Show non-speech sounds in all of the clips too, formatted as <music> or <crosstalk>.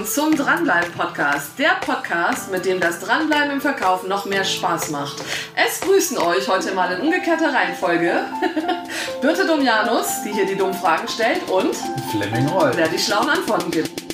Willkommen zum Dranbleiben Podcast. Der Podcast, mit dem das Dranbleiben im Verkauf noch mehr Spaß macht. Es grüßen euch heute mal in umgekehrter Reihenfolge <laughs> Birte Domianus, die hier die dummen Fragen stellt und Fleming Roll. der die schlauen Antworten gibt.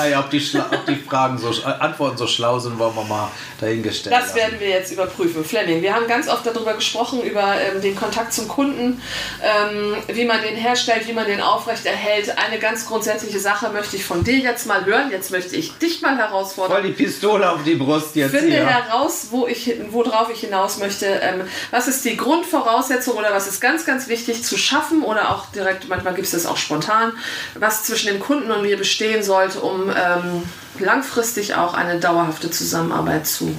Naja, ob die, Schla ob die Fragen so, Antworten so schlau sind, wollen wir mal dahingestellt Das lassen. werden wir jetzt überprüfen. Fleming, wir haben ganz oft darüber gesprochen, über ähm, den Kontakt zum Kunden, ähm, wie man den herstellt, wie man den aufrechterhält. Eine ganz grundsätzliche Sache möchte ich von dir jetzt mal hören. Jetzt möchte ich dich mal herausfordern. Voll die Pistole auf die Brust jetzt Finde hier. heraus, wo ich, worauf ich hinaus möchte. Ähm, was ist die Grundvoraussetzung oder was ist ganz, ganz wichtig zu schaffen oder auch direkt, manchmal gibt es das auch spontan, was zwischen dem Kunden und mir bestehen sollte, um ähm, langfristig auch eine dauerhafte Zusammenarbeit zu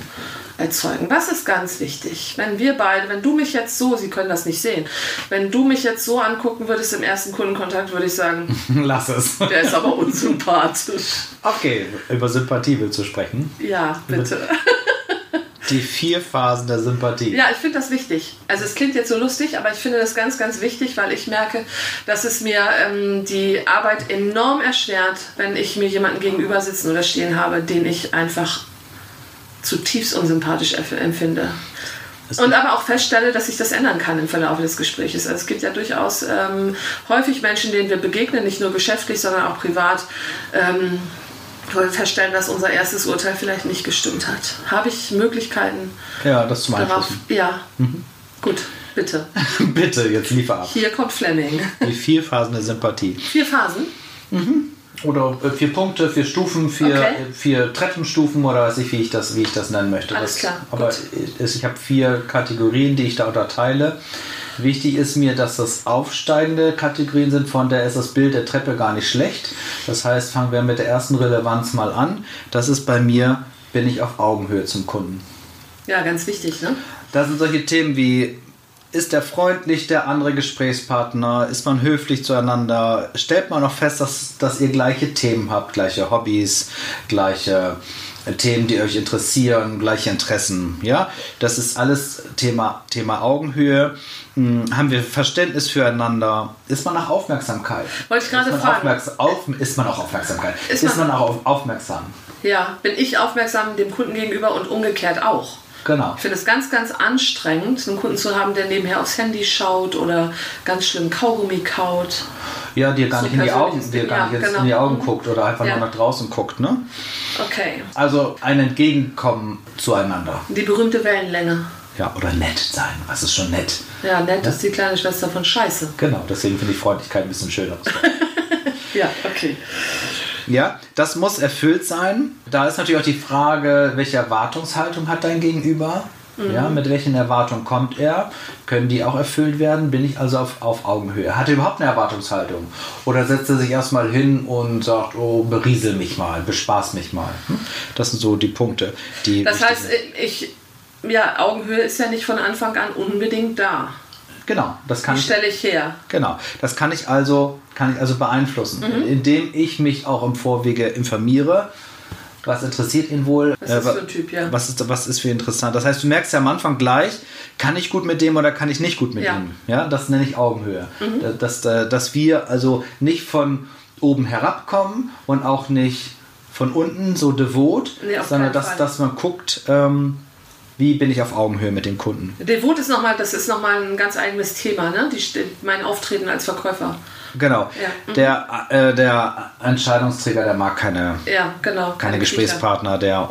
erzeugen. Was ist ganz wichtig? Wenn wir beide, wenn du mich jetzt so, Sie können das nicht sehen, wenn du mich jetzt so angucken würdest im ersten Kundenkontakt, würde ich sagen, <laughs> Lass es. der ist aber unsympathisch. Okay, über Sympathie willst du sprechen. Ja, bitte. Die vier Phasen der Sympathie. Ja, ich finde das wichtig. Also es klingt jetzt so lustig, aber ich finde das ganz, ganz wichtig, weil ich merke, dass es mir ähm, die Arbeit enorm erschwert, wenn ich mir jemanden gegenüber sitzen oder stehen habe, den ich einfach zutiefst unsympathisch empfinde. Und aber auch feststelle, dass sich das ändern kann im Verlauf des Gesprächs. Also es gibt ja durchaus ähm, häufig Menschen, denen wir begegnen, nicht nur geschäftlich, sondern auch privat, ähm, feststellen, dass unser erstes Urteil vielleicht nicht gestimmt hat. Habe ich Möglichkeiten, Ja, das zum darauf? Ja. Gut, bitte. <laughs> Bitte, jetzt liefer ab. Hier kommt Fleming. Die vier Phasen der Sympathie. Vier Phasen. Oder äh, vier Punkte, vier Stufen, vier, Okay. äh, vier Treppenstufen oder weiß ich, wie ich das, wie ich das nennen möchte. Alles das, klar, Aber gut. ich, ich habe vier Kategorien, die ich da unterteile. Wichtig ist mir, dass das aufsteigende Kategorien sind, von der ist das Bild der Treppe gar nicht schlecht. Das heißt, fangen wir mit der ersten Relevanz mal an. Das ist bei mir, bin ich auf Augenhöhe zum Kunden. Ja, ganz wichtig, ne? Da sind solche Themen wie, ist der freundlich, der andere Gesprächspartner? Ist man höflich zueinander? Stellt man auch fest, dass, dass ihr gleiche Themen habt, gleiche Hobbys, gleiche Themen, die euch interessieren, gleiche Interessen? Ja, das ist alles Thema, Thema Augenhöhe. Hm, haben wir Verständnis füreinander? Ist man nach Aufmerksamkeit? Wollte ich gerade fragen. auf, ist man auch Aufmerksamkeit? Ist Ist, man- man, auch auf, aufmerksam? Ja, bin ich aufmerksam dem Kunden gegenüber und umgekehrt auch. Genau. Ich finde es ganz, ganz anstrengend, einen Kunden zu haben, der nebenher aufs Handy schaut oder ganz schlimm Kaugummi kaut. Ja, dir gar nicht in die Augen, dir gar ja, nicht jetzt genau. in die Augen guckt oder einfach Ja. nur nach draußen guckt, ne? Okay. Also ein Entgegenkommen zueinander. Die berühmte Wellenlänge. Ja, oder nett sein. Was ist schon nett? Ja, nett ist die kleine Schwester von Scheiße. Genau, deswegen finde ich Freundlichkeit ein bisschen schöner. <laughs> Ja, okay. ja, das muss erfüllt sein. Da ist natürlich auch die Frage, welche Erwartungshaltung hat dein Gegenüber? Ja, mit welchen Erwartungen kommt er? Können die auch erfüllt werden? Bin ich also auf, auf Augenhöhe? Hat er überhaupt eine Erwartungshaltung? Oder setzt er sich erstmal hin und sagt, oh, beriesel mich mal, bespaß mich mal? Hm? Das sind so die Punkte, die. Das heißt, ich, ja, Augenhöhe ist ja nicht von Anfang an unbedingt da. Genau, das kann Die ich. stelle ich her. Genau, das kann ich also, kann ich also beeinflussen, Mhm. indem ich mich auch im Vorwege informiere. Was interessiert ihn wohl? Was ist für ein Typ, ja. Was ist, was ist für interessant? Das heißt, du merkst ja am Anfang gleich, kann ich gut mit dem oder kann ich nicht gut mit Ja. Mhm. ihm? Ja, das nenne ich Augenhöhe. Dass, dass, dass wir also nicht von oben herabkommen und auch nicht von unten so devot, Nee, sondern dass, Fall. dass man guckt, ähm, wie bin ich auf Augenhöhe mit dem Kunden. Devot ist nochmal, das ist nochmal ein ganz eigenes Thema, ne? Die, mein Auftreten als Verkäufer. Genau. Ja, mhm. Der, äh, der Entscheidungsträger, der mag keine, Ja, genau. keine Kritiker. Gesprächspartner, der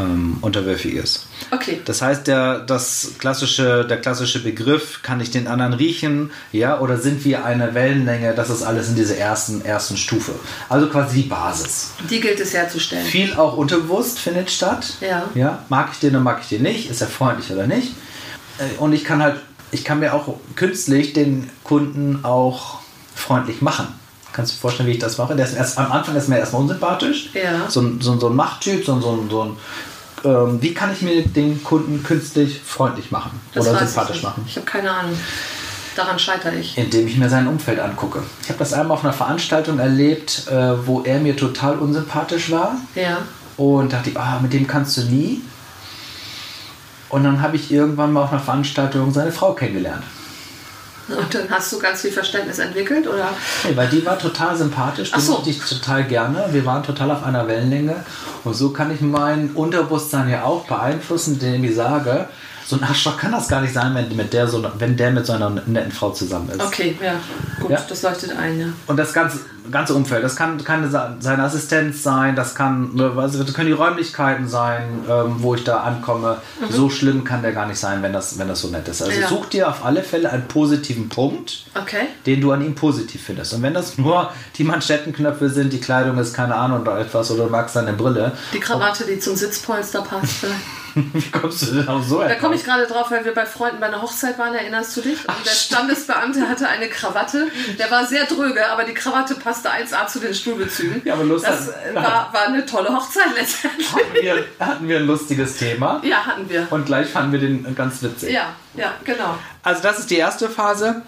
ähm, unterwürfig ist. Okay. Das heißt, der, das klassische, der klassische Begriff, kann ich den anderen riechen, ja, oder sind wir eine Wellenlänge, das ist alles in dieser ersten, ersten Stufe. Also quasi die Basis. Die gilt es herzustellen. Viel auch unterbewusst findet statt. Ja. ja. Mag ich den oder mag ich den nicht? Ist er freundlich oder nicht? Äh, Und ich kann halt, ich kann mir auch künstlich den Kunden auch freundlich machen. Kannst du dir vorstellen, wie ich das mache? Der ist erst, am Anfang ist mir erstmal unsympathisch. Ja. So, ein- so, ein- so ein Machttyp, so, ein- so, ein- so ein. Ähm, wie kann ich mir den Kunden künstlich freundlich machen Das oder sympathisch ich machen? Ich habe keine Ahnung. Daran scheitere ich. Indem ich mir sein Umfeld angucke. Ich habe das einmal auf einer Veranstaltung erlebt, äh, wo er mir total unsympathisch war. Ja. Und dachte ich, ah, mit dem kannst du nie. Und dann habe ich irgendwann mal auf einer Veranstaltung seine Frau kennengelernt. <laughs> Und dann hast du ganz viel Verständnis entwickelt, oder? Nee, weil die war total sympathisch, die so. mochte ich total gerne. Wir waren total auf einer Wellenlänge. Und so kann ich mein Unterbewusstsein ja auch beeinflussen, indem ich sage, so ein Arschloch kann das gar nicht sein, wenn, mit der so, wenn der mit so einer netten Frau zusammen ist. Okay, ja. Gut, Ja. das leuchtet ein, ja. Und das ganze, ganze Umfeld, das kann, kann seine Assistenz sein, das, kann, also das können die Räumlichkeiten sein, ähm, wo ich da ankomme. So schlimm kann der gar nicht sein, wenn das, wenn das so nett ist. Also Mhm. Ja. such dir auf alle Fälle einen positiven Punkt, Okay. den du an ihm positiv findest. Und wenn das nur die Manschettenknöpfe sind, die Kleidung ist keine Ahnung oder etwas oder du magst seine Brille, Die Krawatte, die zum Sitzpolster passt. <laughs> <laughs> wie kommst du denn auf so Da etwas? komme ich gerade drauf, weil wir bei Freunden bei einer Hochzeit waren, erinnerst du dich? Und der Standesbeamte hatte eine Krawatte. Der war sehr dröge, aber die Krawatte passte 1A zu den Stuhlbezügen. Ja, aber lustig. Das äh, war, war eine tolle Hochzeit letztendlich. hatten, wir, hatten wir ein lustiges Thema Ja, hatten wir. und gleich fanden wir den ganz witzig. Ja, ja, genau. Also das ist die erste Phase.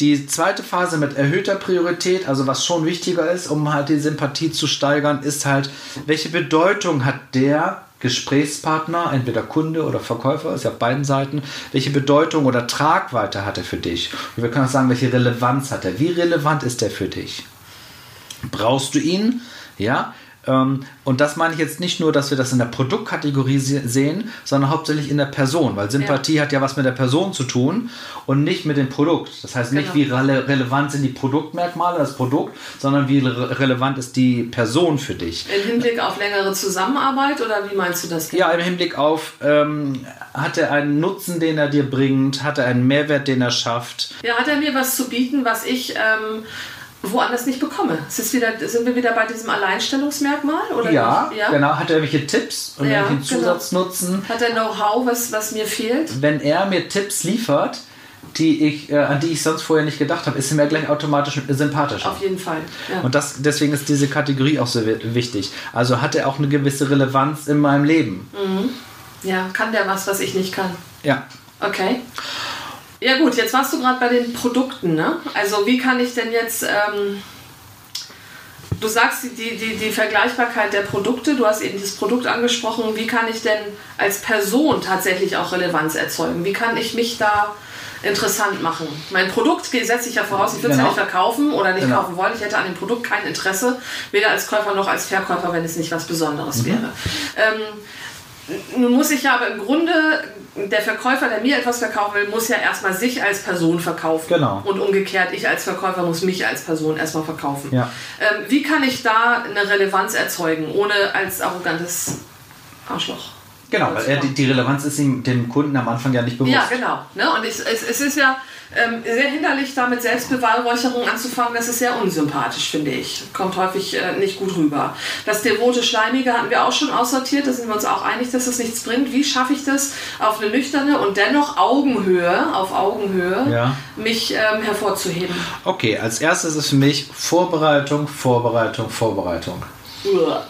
Die zweite Phase mit erhöhter Priorität, also was schon wichtiger ist, um halt die Sympathie zu steigern, ist halt, welche Bedeutung hat der Gesprächspartner, entweder Kunde oder Verkäufer, ist ja auf beiden Seiten, welche Bedeutung oder Tragweite hat er für dich? Und wir können auch sagen, welche Relevanz hat er? Wie relevant ist er für dich? Brauchst du ihn? Ja. Ähm, Und das meine ich jetzt nicht nur, dass wir das in der Produktkategorie se- sehen, sondern hauptsächlich in der Person, weil Sympathie hat ja was mit der Person zu tun und nicht mit dem Produkt. Das heißt nicht, Genau. wie rele relevant sind die Produktmerkmale, das Produkt, sondern wie re relevant ist die Person für dich. Im Hinblick auf längere Zusammenarbeit oder wie meinst du das? Ja, im Hinblick auf, ähm, hat er einen Nutzen, den er dir bringt, hat er einen Mehrwert, den er schafft. Ja, hat er mir was zu bieten, was ich ähm, woanders nicht bekomme? Wieder, sind wir wieder bei diesem Alleinstellungsmerkmal? Oder Ja, ja? genau. Hat er irgendwelche Tipps und Ja, irgendwelchen genau. Zusatznutzen? Hat er Know-how, was, was mir fehlt? wenn er mir Tipps liefert, die ich, äh, an die ich sonst vorher nicht gedacht habe, ist er mir gleich automatisch sympathischer. Auf jeden Fall. Ja. Und das, deswegen ist diese Kategorie auch so wi- wichtig. Also hat er auch eine gewisse Relevanz in meinem Leben. ja, kann der was, was ich nicht kann? Ja. Okay. Ja gut, jetzt warst du gerade bei den Produkten, ne? Also wie kann ich denn jetzt, ähm, du sagst die, die, die, Vergleichbarkeit der Produkte, du hast eben das Produkt angesprochen, wie kann ich denn als Person tatsächlich auch Relevanz erzeugen? Wie kann ich mich da interessant machen? Mein Produkt setze ich ja voraus, ich würde es Genau. ja nicht verkaufen oder nicht Genau. kaufen wollen. Ich hätte an dem Produkt kein Interesse, weder als Käufer noch als Verkäufer, wenn es nicht was Besonderes Mhm. wäre. Ähm, nun muss ich ja aber im Grunde, der Verkäufer, der mir etwas verkaufen will, muss ja erstmal sich als Person verkaufen. Genau. Und umgekehrt, ich als Verkäufer muss mich als Person erstmal verkaufen. Ja. Ähm, wie kann ich da eine Relevanz erzeugen, ohne als arrogantes Arschloch? Genau, weil er, die, die Relevanz ist ihm dem Kunden am Anfang ja nicht bewusst. Ja, genau. Ne? Und ich, es, es ist ja ähm, sehr hinderlich, da mit Selbstbeweihräucherung anzufangen. Das ist sehr unsympathisch, finde ich. Kommt häufig äh, nicht gut rüber. Das devote Schleimige hatten wir auch schon aussortiert. Da sind wir uns auch einig, dass das nichts bringt. Wie schaffe ich das, auf eine nüchterne und dennoch Augenhöhe, auf Augenhöhe, Ja. mich ähm, hervorzuheben? Okay, als erstes ist für mich Vorbereitung, Vorbereitung, Vorbereitung. Uah.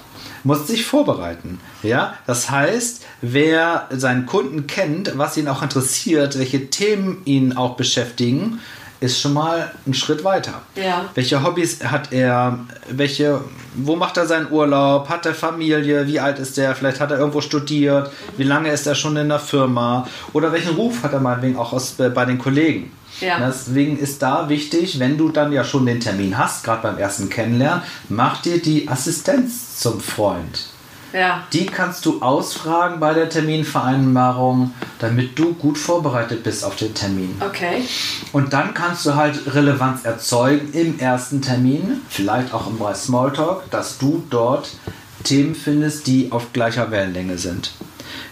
Muss sich vorbereiten. Ja, das heißt, wer seinen Kunden kennt, was ihn auch interessiert, welche Themen ihn auch beschäftigen, ist schon mal ein Schritt weiter. Ja. Welche Hobbys hat er? Welche, wo macht er seinen Urlaub? Hat er Familie? Wie alt ist er? Vielleicht hat er irgendwo studiert. Wie lange ist er schon in der Firma? Oder welchen Ruf hat er meinetwegen auch aus, äh, bei den Kollegen? Ja. Deswegen ist da wichtig, wenn du dann ja schon den Termin hast, gerade beim ersten Kennenlernen, mach dir die Assistenz zum Freund. Ja. Die kannst du ausfragen bei der Terminvereinbarung, damit du gut vorbereitet bist auf den Termin. Okay. Und dann kannst du halt Relevanz erzeugen im ersten Termin, vielleicht auch im Bereich Smalltalk, dass du dort Themen findest, die auf gleicher Wellenlänge sind.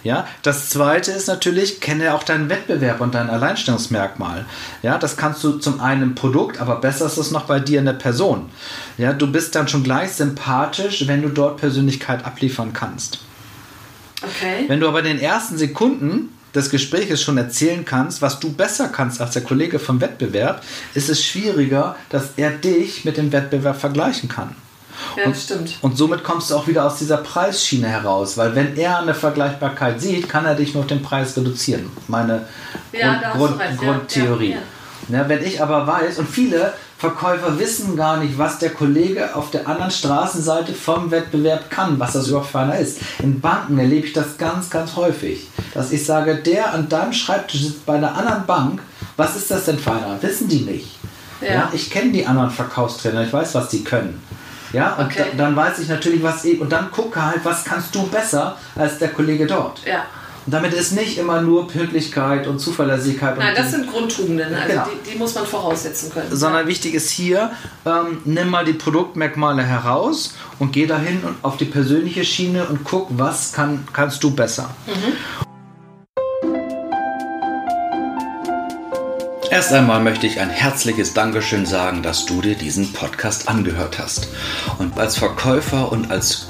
Ja, das zweite ist natürlich, kenne auch deinen Wettbewerb und dein Alleinstellungsmerkmal. Ja, das kannst du zum einen im Produkt, aber besser ist es noch bei dir in der Person. Ja, du bist dann schon gleich sympathisch, wenn du dort Persönlichkeit abliefern kannst. Okay. Wenn du aber in den ersten Sekunden des Gespräches schon erzählen kannst, was du besser kannst als der Kollege vom Wettbewerb, ist es schwieriger, dass er dich mit dem Wettbewerb vergleichen kann. Ja, das stimmt. Und somit kommst du auch wieder aus dieser Preisschiene heraus, weil wenn er eine Vergleichbarkeit sieht, kann er dich nur auf den Preis reduzieren. Meine Ja, Grund, Grund, recht. Grundtheorie. ja, Ja, wenn ich aber weiß, und viele Verkäufer wissen gar nicht, was der Kollege auf der anderen Straßenseite vom Wettbewerb kann, was das überhaupt für einer ist. In Banken erlebe ich das ganz, ganz häufig, dass ich sage, der an deinem Schreibtisch sitzt bei einer anderen Bank, was ist das denn für einer? Wissen die nicht. Ja. ja ich kenne die anderen Verkaufstrainer, ich weiß, was die können. Ja, und okay. da, dann weiß ich natürlich, was ich, und dann gucke halt, was kannst du besser als der Kollege dort. Ja. Und damit ist nicht immer nur Pünktlichkeit und Zuverlässigkeit. Nein, das sind Grundtugenden, also genau. die, die, muss man voraussetzen können. Sondern ja. wichtig ist hier, ähm, nimm mal die Produktmerkmale heraus und geh dahin und auf die persönliche Schiene und guck, was kann, kannst du besser. Mhm. Erst einmal möchte ich ein herzliches Dankeschön sagen, dass du dir diesen Podcast angehört hast. Und als Verkäufer und als